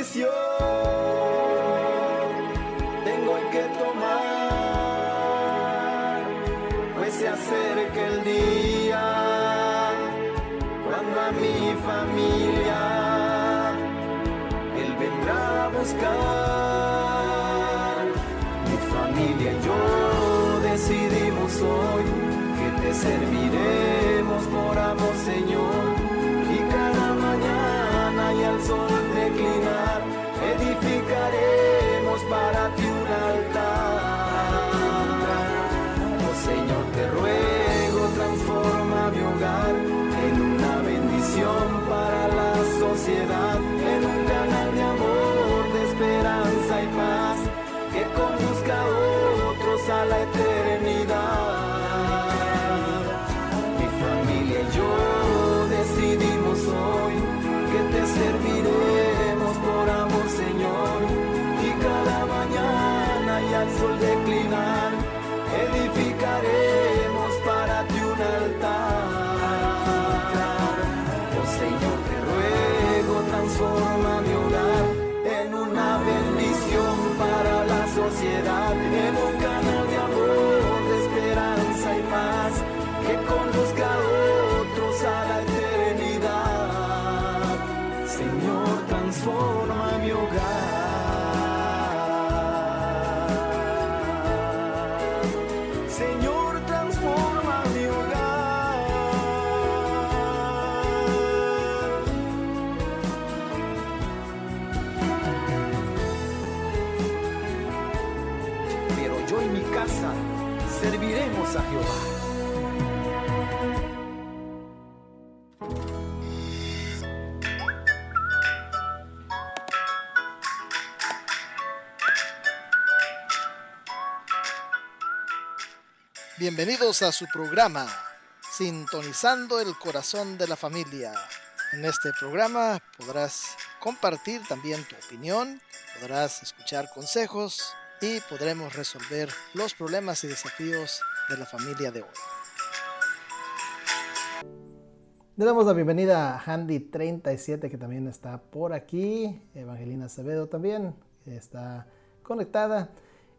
decisión Bienvenidos a su programa, Sintonizando el Corazón de la Familia. En este programa podrás compartir también tu opinión, podrás escuchar consejos y podremos resolver los problemas y desafíos de la familia de hoy. Le damos la bienvenida a Handy37 que también está por aquí, Evangelina Acevedo también está conectada.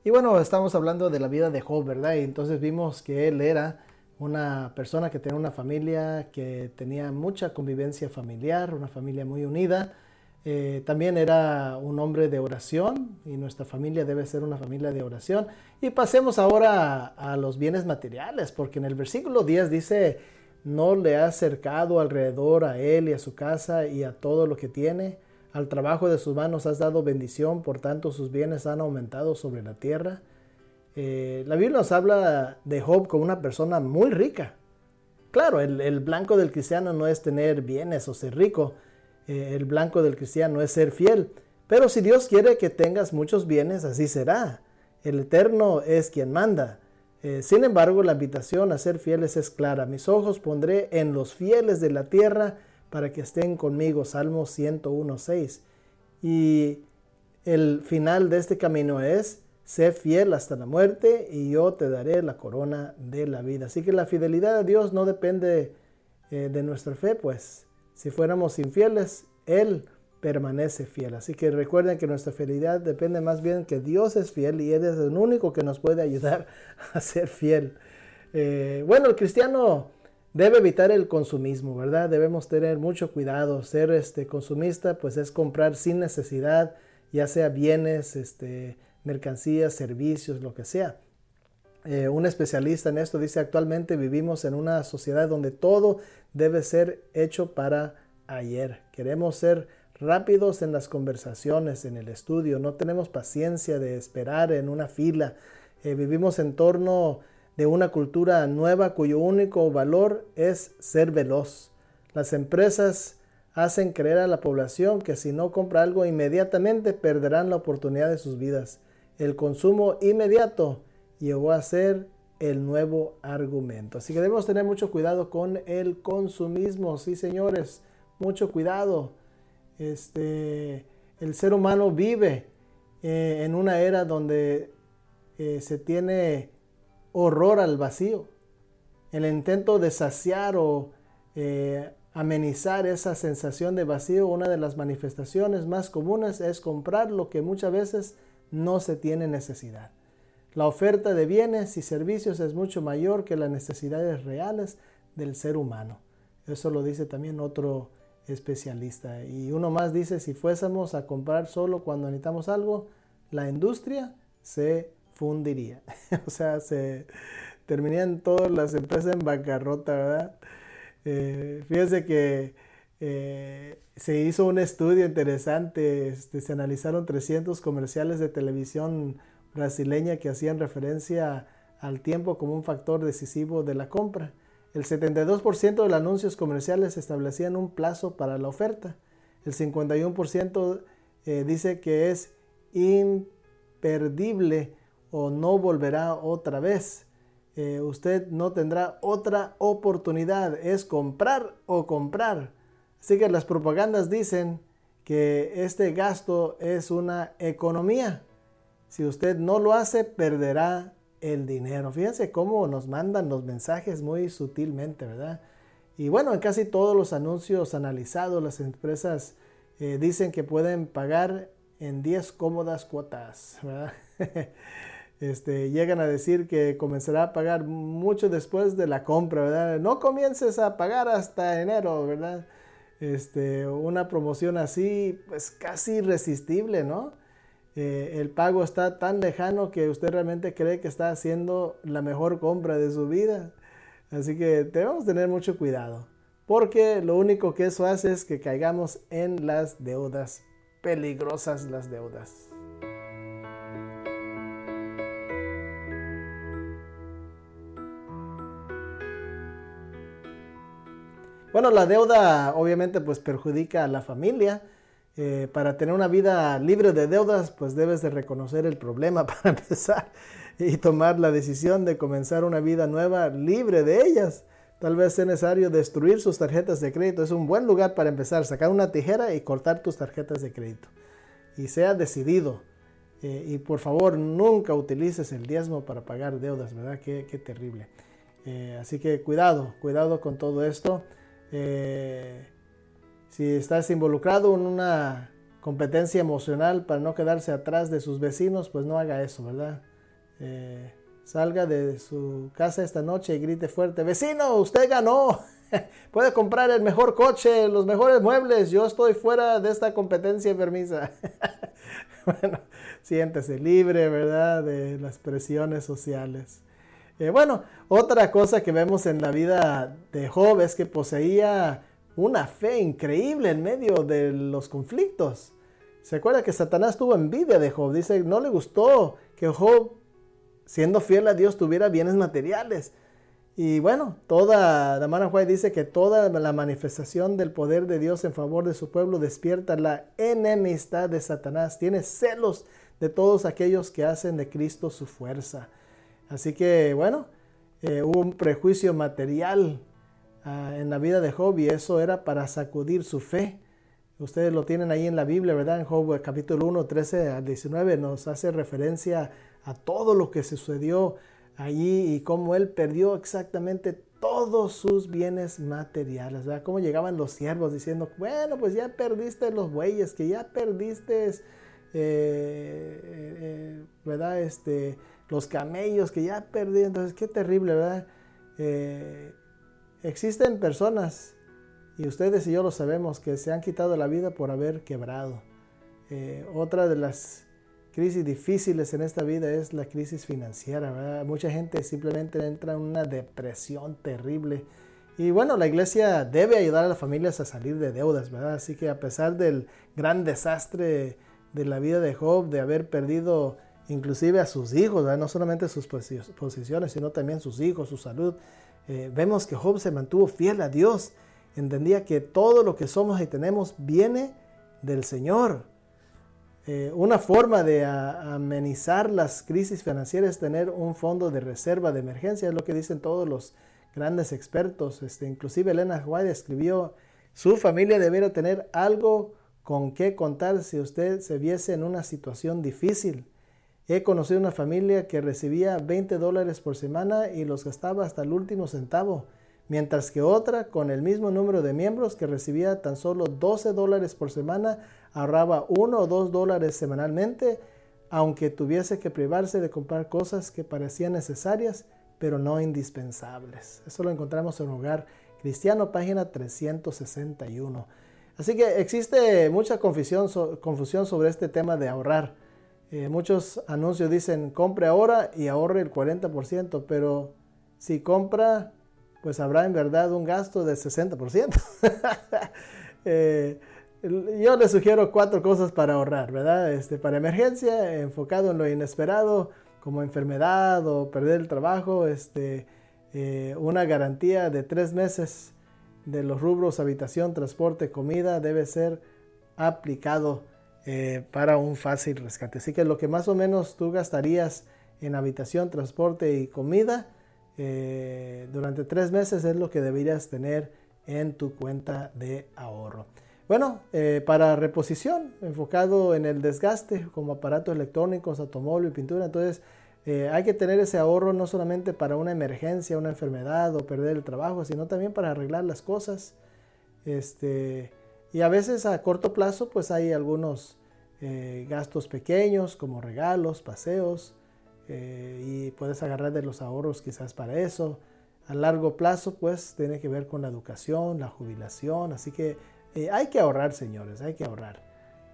Y bueno, estamos hablando de la vida de Job, ¿verdad? Y entonces vimos que él era una persona que tenía una familia, que tenía mucha convivencia familiar, una familia muy unida. Eh, también era un hombre de oración y nuestra familia debe ser una familia de oración. Y pasemos ahora a, los bienes materiales, porque en el versículo 10 dice, no le ha cercado alrededor a él y a su casa y a todo lo que tiene. Al trabajo de sus manos has dado bendición, por tanto sus bienes han aumentado sobre la tierra. Eh, la Biblia nos habla de Job como una persona muy rica. Claro, el blanco del cristiano no es tener bienes o ser rico. Eh, el blanco del cristiano es ser fiel. Pero si Dios quiere que tengas muchos bienes, así será. El Eterno es quien manda. Eh, sin embargo, la invitación a ser fieles es clara. Mis ojos pondré en los fieles de la tierra para que estén conmigo. Salmo 101.6. Y el final de este camino es, sé fiel hasta la muerte y yo te daré la corona de la vida. Así que la fidelidad a Dios no depende eh, de nuestra fe, pues si fuéramos infieles, Él permanece fiel. Así que recuerden que nuestra fidelidad depende más bien que Dios es fiel y Él es el único que nos puede ayudar a ser fiel. Eh, bueno, el cristiano debe evitar el consumismo, ¿verdad? Debemos tener mucho cuidado. Ser este, consumista, pues es comprar sin necesidad, ya sea bienes, este, mercancías, servicios, lo que sea. Eh, un especialista en esto dice, actualmente vivimos en una sociedad donde todo debe ser hecho para ayer. Queremos ser rápidos en las conversaciones, en el estudio, no tenemos paciencia de esperar en una fila. Eh, vivimos en torno de una cultura nueva cuyo único valor es ser veloz. Las empresas hacen creer a la población que si no compra algo inmediatamente perderán la oportunidad de sus vidas. El consumo inmediato llegó a ser el nuevo argumento. Así que debemos tener mucho cuidado con el consumismo. Sí, señores, mucho cuidado. Este, el ser humano vive eh, en una era donde eh, se tiene horror al vacío. El intento de saciar o eh, amenizar esa sensación de vacío, una de las manifestaciones más comunes es comprar lo que muchas veces no se tiene necesidad. La oferta de bienes y servicios es mucho mayor que las necesidades reales del ser humano. Eso lo dice también otro especialista. Y uno más dice, si fuésemos a comprar solo cuando necesitamos algo, la industria se fundiría. o sea, se terminarían todas las empresas en bancarrota, ¿verdad? Eh, fíjense que eh, se hizo un estudio interesante, este, se analizaron 300 comerciales de televisión brasileña que hacían referencia al tiempo como un factor decisivo de la compra. El 72% de los anuncios comerciales establecían un plazo para la oferta. El 51% eh, dice que es imperdible o no volverá otra vez. Eh, usted no tendrá otra oportunidad. Es comprar o comprar. Así que las propagandas dicen que este gasto es una economía. Si usted no lo hace, perderá el dinero. Fíjense cómo nos mandan los mensajes muy sutilmente, ¿verdad? Y bueno, en casi todos los anuncios analizados, las empresas eh, dicen que pueden pagar en 10 cómodas cuotas, ¿verdad? Este, llegan a decir que comenzará a pagar mucho después de la compra, ¿verdad? No comiences a pagar hasta enero, ¿verdad? Este, una promoción así, pues casi irresistible, ¿no? Eh, el pago está tan lejano que usted realmente cree que está haciendo la mejor compra de su vida. Así que debemos tener mucho cuidado, porque lo único que eso hace es que caigamos en las deudas, peligrosas las deudas. Bueno, la deuda obviamente pues perjudica a la familia. Eh, para tener una vida libre de deudas, pues debes de reconocer el problema para empezar y tomar la decisión de comenzar una vida nueva libre de ellas. Tal vez sea necesario destruir sus tarjetas de crédito. Es un buen lugar para empezar. Sacar una tijera y cortar tus tarjetas de crédito. Y sea decidido. Eh, y por favor, nunca utilices el diezmo para pagar deudas, ¿verdad? Qué, terrible. Eh, así que cuidado, cuidado con todo esto. Si estás involucrado en una competencia emocional para no quedarse atrás de sus vecinos, pues no haga eso, ¿verdad? Eh, salga de su casa esta noche y grite fuerte, vecino, usted ganó, puede comprar el mejor coche, los mejores muebles, yo estoy fuera de esta competencia enfermiza. bueno, siéntese libre, ¿verdad? De las presiones sociales. Eh, bueno, otra cosa que vemos en la vida de Job es que poseía una fe increíble en medio de los conflictos. Se acuerda que Satanás tuvo envidia de Job. Dice, no le gustó que Job, siendo fiel a Dios, tuviera bienes materiales. Y bueno, toda, la mano dice que toda la manifestación del poder de Dios en favor de su pueblo despierta la enemistad de Satanás. Tiene celos de todos aquellos que hacen de Cristo su fuerza. Así que bueno, eh, hubo un prejuicio material ah, en la vida de Job y eso era para sacudir su fe. Ustedes lo tienen ahí en la Biblia, ¿verdad? En Job capítulo 1, 13 al 19 nos hace referencia a todo lo que sucedió allí y cómo él perdió exactamente todos sus bienes materiales, ¿verdad? Cómo llegaban los siervos diciendo, bueno, pues ya perdiste los bueyes, que ya perdiste, eh, eh, ¿verdad? Este, los camellos que ya perdí. Entonces, qué terrible, ¿verdad? Eh, existen personas, y ustedes y yo lo sabemos, que se han quitado la vida por haber quebrado. Eh, otra de las crisis difíciles en esta vida es la crisis financiera. Mucha gente simplemente entra en una depresión terrible. Y bueno, la iglesia debe ayudar a las familias a salir de deudas, ¿verdad? Así que a pesar del gran desastre de la vida de Job, de haber perdido inclusive a sus hijos, no solamente sus posiciones, sino también sus hijos, su salud. Eh, vemos que Job se mantuvo fiel a Dios, entendía que todo lo que somos y tenemos viene del Señor. Eh, una forma de amenizar las crisis financieras es tener un fondo de reserva de emergencia, es lo que dicen todos los grandes expertos. Este, inclusive Elena White escribió, su familia debería tener algo con qué contar si usted se viese en una situación difícil. He conocido una familia que recibía 20 dólares por semana y los gastaba hasta el último centavo. mientras que otra, con el mismo número de miembros que recibía tan solo 12 dólares por semana, ahorraba 1 o 2 dólares semanalmente, aunque tuviese que privarse de comprar cosas que parecían necesarias, pero no indispensables. Eso lo encontramos en Hogar Cristiano, página 361. Así que existe mucha confusión, sobre este tema de ahorrar. Eh, muchos anuncios dicen compre ahora y ahorre el 40%, pero si compra pues habrá en verdad un gasto de 60%. eh, yo les sugiero cuatro cosas para ahorrar, ¿verdad? Este, para emergencia, enfocado en lo inesperado, como enfermedad o perder el trabajo, este, eh, una garantía de tres meses de los rubros habitación, transporte, comida debe ser aplicado eh, para un fácil rescate. Así que lo que más o menos tú gastarías en habitación, transporte y comida, eh, durante tres meses es lo que deberías tener en tu cuenta de ahorro. Bueno, eh, para reposición, enfocado en el desgaste como aparatos electrónicos, automóvil pintura, entonces eh, hay que tener ese ahorro no solamente para una emergencia, una enfermedad o perder el trabajo, sino también para arreglar las cosas. Este, y a veces a corto plazo pues hay algunos gastos pequeños como regalos, paseos, eh, y puedes agarrar de los ahorros quizás para eso. A largo plazo, pues tiene que ver con la educación, la jubilación, así que eh, hay que ahorrar, señores, hay que ahorrar.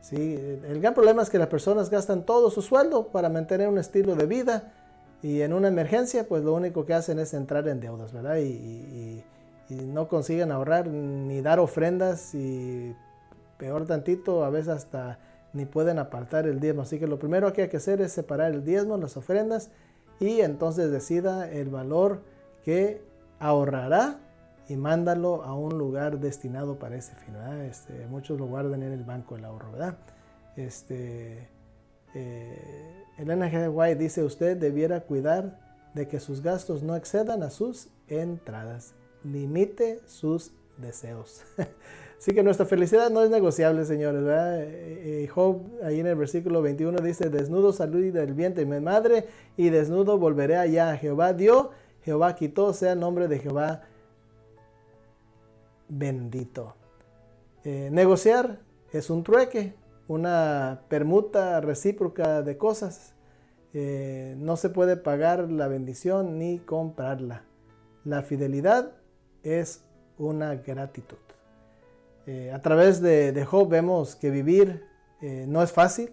¿sí? El gran problema es que las personas gastan todo su sueldo para mantener un estilo de vida y en una emergencia, pues lo único que hacen es entrar en deudas, ¿verdad? y no consiguen ahorrar ni dar ofrendas y peor tantito, a veces hasta ni pueden apartar el diezmo. Así que lo primero que hay que hacer es separar el diezmo, las ofrendas, y entonces decida el valor que ahorrará y mándalo a un lugar destinado para ese fin. Este, muchos lo guardan en el banco del ahorro, ¿verdad? Este, eh, Elena dice, usted debiera cuidar de que sus gastos no excedan a sus entradas. Limite sus deseos. Así que nuestra felicidad no es negociable, señores. Eh, eh, Job, ahí en el versículo 21, dice, desnudo salí del vientre de mi madre y desnudo volveré allá. Jehová dio, Jehová quitó, sea el nombre de Jehová bendito. Eh, negociar es un trueque, una permuta recíproca de cosas. no se puede pagar la bendición ni comprarla. La fidelidad es una gratitud. Eh, a través de, Job vemos que vivir eh, no es fácil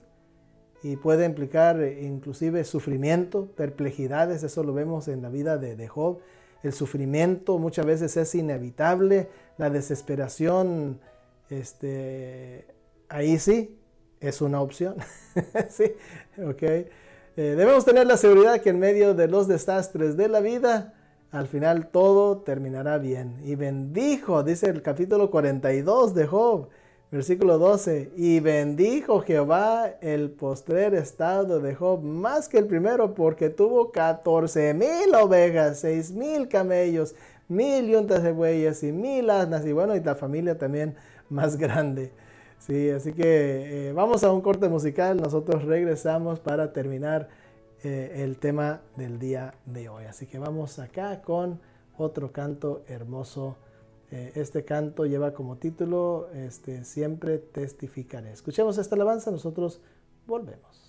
y puede implicar eh, inclusive sufrimiento, perplejidades, eso lo vemos en la vida de, Job. El sufrimiento muchas veces es inevitable, la desesperación, este, ahí sí, es una opción. sí, debemos tener la seguridad que en medio de los desastres de la vida, al final todo terminará bien. Y bendijo, dice el capítulo 42 de Job, versículo 12, y bendijo Jehová el postrer estado de Job más que el primero, porque tuvo 14 mil ovejas, 6 mil camellos, mil yuntas de bueyes y mil asnas, y bueno, y la familia también más grande. Sí, así que eh, vamos a un corte musical, nosotros regresamos para terminar eh, el tema del día de hoy. Así que vamos acá con otro canto hermoso. Eh, este canto lleva como título este, Siempre testificaré. Escuchemos esta alabanza, nosotros volvemos.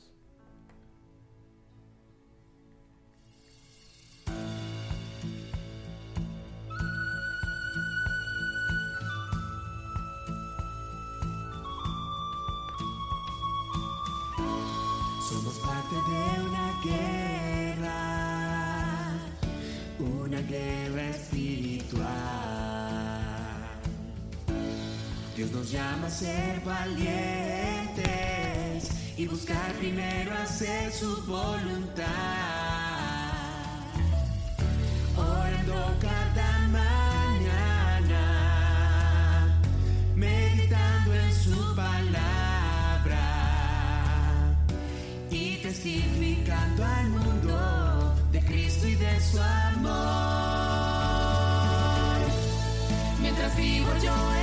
Somos parte de una guerra, una guerra espiritual. Dios nos llama a ser valientes y buscar primero hacer su voluntad. Su amor. Mientras vivo yo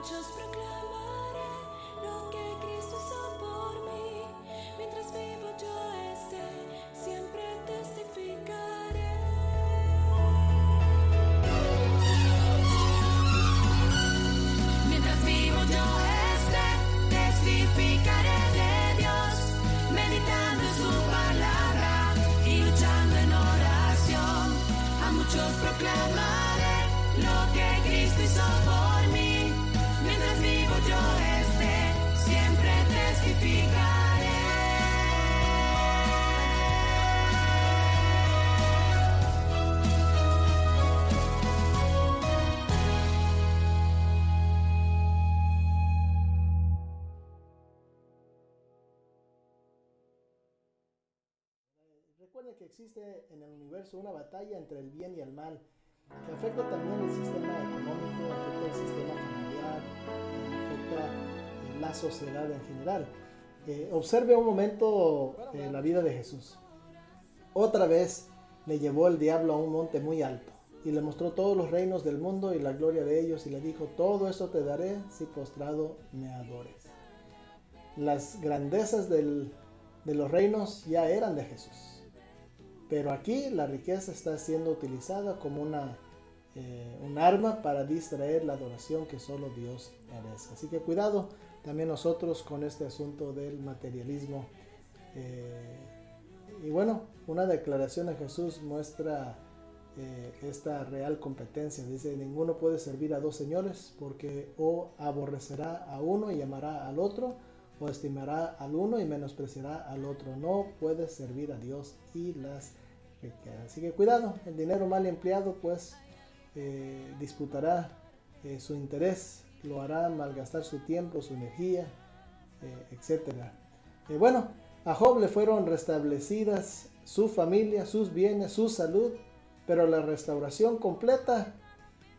A Recuerden que existe en el universo una batalla entre el bien y el mal, que afecta también el sistema económico, afecta el sistema familiar, afecta eh, la sociedad en general. Eh, observe un momento eh, la vida de Jesús. Otra vez le llevó el diablo a un monte muy alto y le mostró todos los reinos del mundo y la gloria de ellos y le dijo, todo esto te daré si postrado me adores. Las grandezas del- de los reinos ya eran de Jesús. Pero aquí la riqueza está siendo utilizada como una, eh, un arma para distraer la adoración que solo Dios merece. Así que cuidado también nosotros con este asunto del materialismo. Eh, y bueno, una declaración de Jesús muestra eh, esta real competencia. Dice, ninguno puede servir a dos señores porque o aborrecerá a uno y amará al otro, o estimará al uno y menospreciará al otro. No puede servir a Dios y las riquezas. Así que cuidado, el dinero mal empleado pues eh, disputará eh, su interés, lo hará malgastar su tiempo, su energía, eh, etc. Eh, bueno, a Job le fueron restablecidas su familia, sus bienes, su salud, pero la restauración completa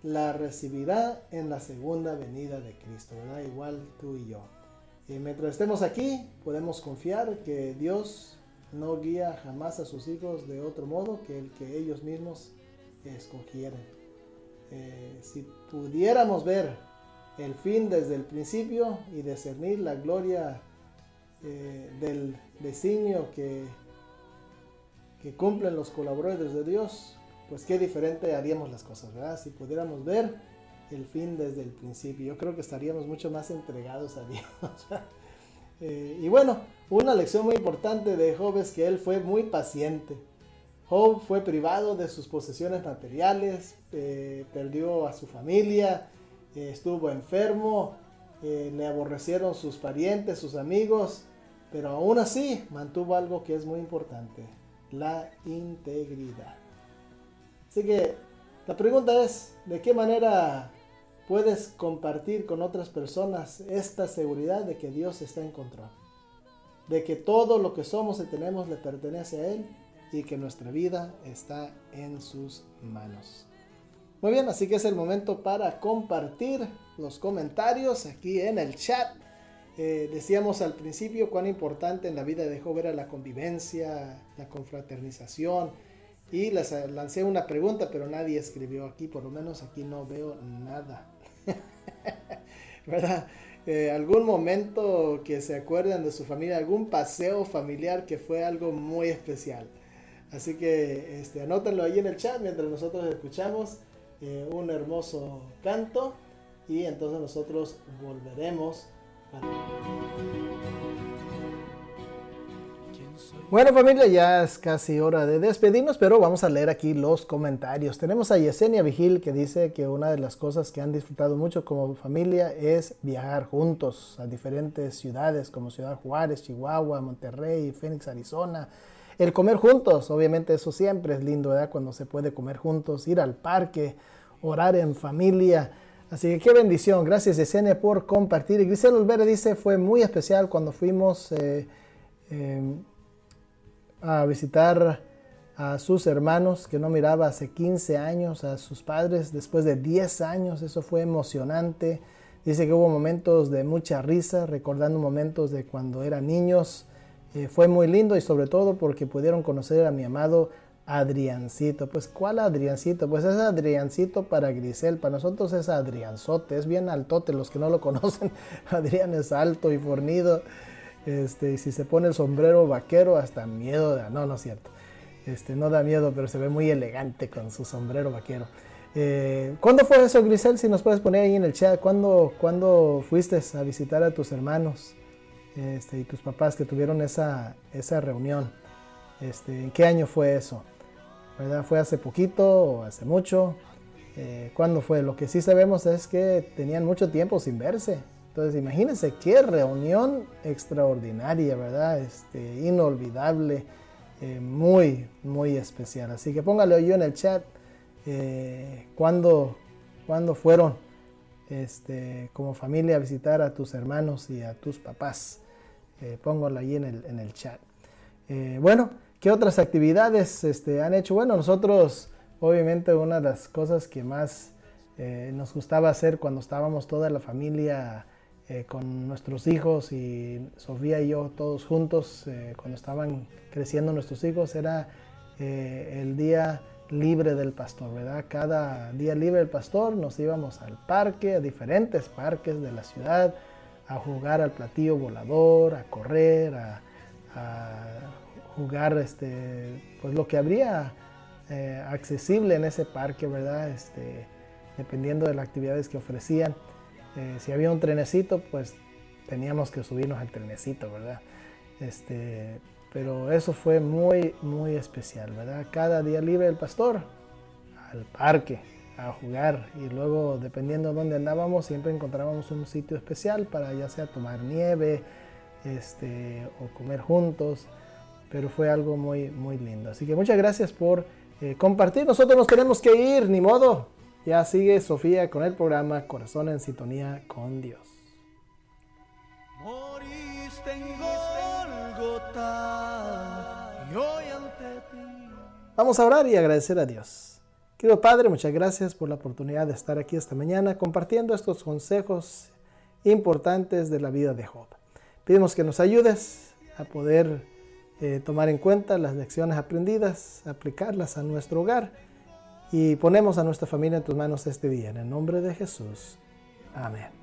la recibirá en la segunda venida de Cristo, ¿verdad? Igual tú y yo. Mientras estemos aquí, podemos confiar que Dios no guía jamás a sus hijos de otro modo que el que ellos mismos escogieran. Eh, si pudiéramos ver el fin desde el principio y discernir la gloria eh, del designio que, que cumplen los colaboradores de Dios, pues qué diferente haríamos las cosas, ¿verdad? Si pudiéramos ver el fin desde el principio, yo creo que estaríamos mucho más entregados a Dios. Eh, y bueno, una lección muy importante de Job es que él fue muy paciente. Job fue privado de sus posesiones materiales, eh, perdió a su familia, eh, estuvo enfermo, le aborrecieron sus parientes, sus amigos, pero aún así mantuvo algo que es muy importante, la integridad. Así que la pregunta es, ¿de qué manera puedes compartir con otras personas esta seguridad de que Dios está en control? De que todo lo que somos y tenemos le pertenece a Él y que nuestra vida está en sus manos. Muy bien, así que es el momento para compartir los comentarios aquí en el chat. Eh, decíamos al principio cuán importante en la vida de Job era la convivencia, la confraternización. Y les lancé una pregunta, pero nadie escribió aquí, por lo menos aquí no veo nada. ¿Verdad? Eh, algún momento que se acuerden de su familia, algún paseo familiar que fue algo muy especial. Así que este, anótenlo ahí en el chat mientras nosotros escuchamos eh, un hermoso canto y entonces nosotros volveremos. para- Bueno familia, ya es casi hora de despedirnos, pero vamos a leer aquí los comentarios. Tenemos a Yesenia Vigil que dice que una de las cosas que han disfrutado mucho como familia es viajar juntos a diferentes ciudades como Ciudad Juárez, Chihuahua, Monterrey, Phoenix, Arizona. El comer juntos, obviamente eso siempre es lindo, ¿verdad? Cuando se puede comer juntos, ir al parque, orar en familia. Así que qué bendición. Gracias Yesenia por compartir. Y Grisel Olvera dice, fue muy especial cuando fuimos... eh, eh, a visitar a sus hermanos que no miraba hace 15 años, a sus padres después de 10 años. Eso fue emocionante. Dice que hubo momentos de mucha risa, recordando momentos de cuando eran niños. Eh, fue muy lindo y sobre todo porque pudieron conocer a mi amado Adriancito. Pues, ¿cuál Adriancito? Pues es Adriancito para Grisel. Para nosotros es Adrianzote. Es bien altote. Los que no lo conocen, Adrián es alto y fornido. Este, y si se pone el sombrero vaquero, hasta miedo da. No, no es cierto. Este, no da miedo, pero se ve muy elegante con su sombrero vaquero. Eh, ¿Cuándo fue eso, Grisel? Si nos puedes poner ahí en el chat. ¿Cuándo, cuándo fuiste a visitar a tus hermanos este, y tus papás que tuvieron esa, esa reunión? Este, ¿En qué año fue eso? ¿Fue hace poquito o hace mucho? Eh, ¿Cuándo fue? Lo que sí sabemos es que tenían mucho tiempo sin verse. Entonces, imagínense qué reunión extraordinaria, ¿verdad? Este, inolvidable, eh, muy, muy especial. Así que póngale yo en el chat eh, cuándo fueron este, como familia a visitar a tus hermanos y a tus papás. Eh, póngalo ahí en el, en el chat. Eh, bueno, ¿qué otras actividades este, han hecho? Bueno, nosotros, obviamente, una de las cosas que más eh, nos gustaba hacer cuando estábamos toda la familia eh, con nuestros hijos y Sofía y yo todos juntos, eh, cuando estaban creciendo nuestros hijos, era eh, el día libre del pastor, ¿verdad? Cada día libre del pastor nos íbamos al parque, a diferentes parques de la ciudad, a jugar al platillo volador, a correr, a, a jugar este, pues lo que habría accesible en ese parque, ¿verdad? Este, dependiendo de las actividades que ofrecían. Eh, si había un trenecito, pues teníamos que subirnos al trenecito, ¿verdad? Este, pero eso fue muy, muy especial, ¿verdad? Cada día libre del pastor al parque a jugar y luego dependiendo de dónde andábamos siempre encontrábamos un sitio especial para ya sea tomar nieve este, o comer juntos, pero fue algo muy, muy lindo. Así que muchas gracias por eh, compartir. Nosotros nos tenemos que ir, ni modo. Ya sigue Sofía con el programa Corazón en Sintonía con Dios. Moriste en Golgotha y hoy ante ti. Vamos a orar y agradecer a Dios. Querido Padre, muchas gracias por la oportunidad de estar aquí esta mañana compartiendo estos consejos importantes de la vida de Job. Pedimos que nos ayudes a poder eh, tomar en cuenta las lecciones aprendidas, aplicarlas a nuestro hogar y ponemos a nuestra familia en tus manos este día. En el nombre de Jesús. Amén.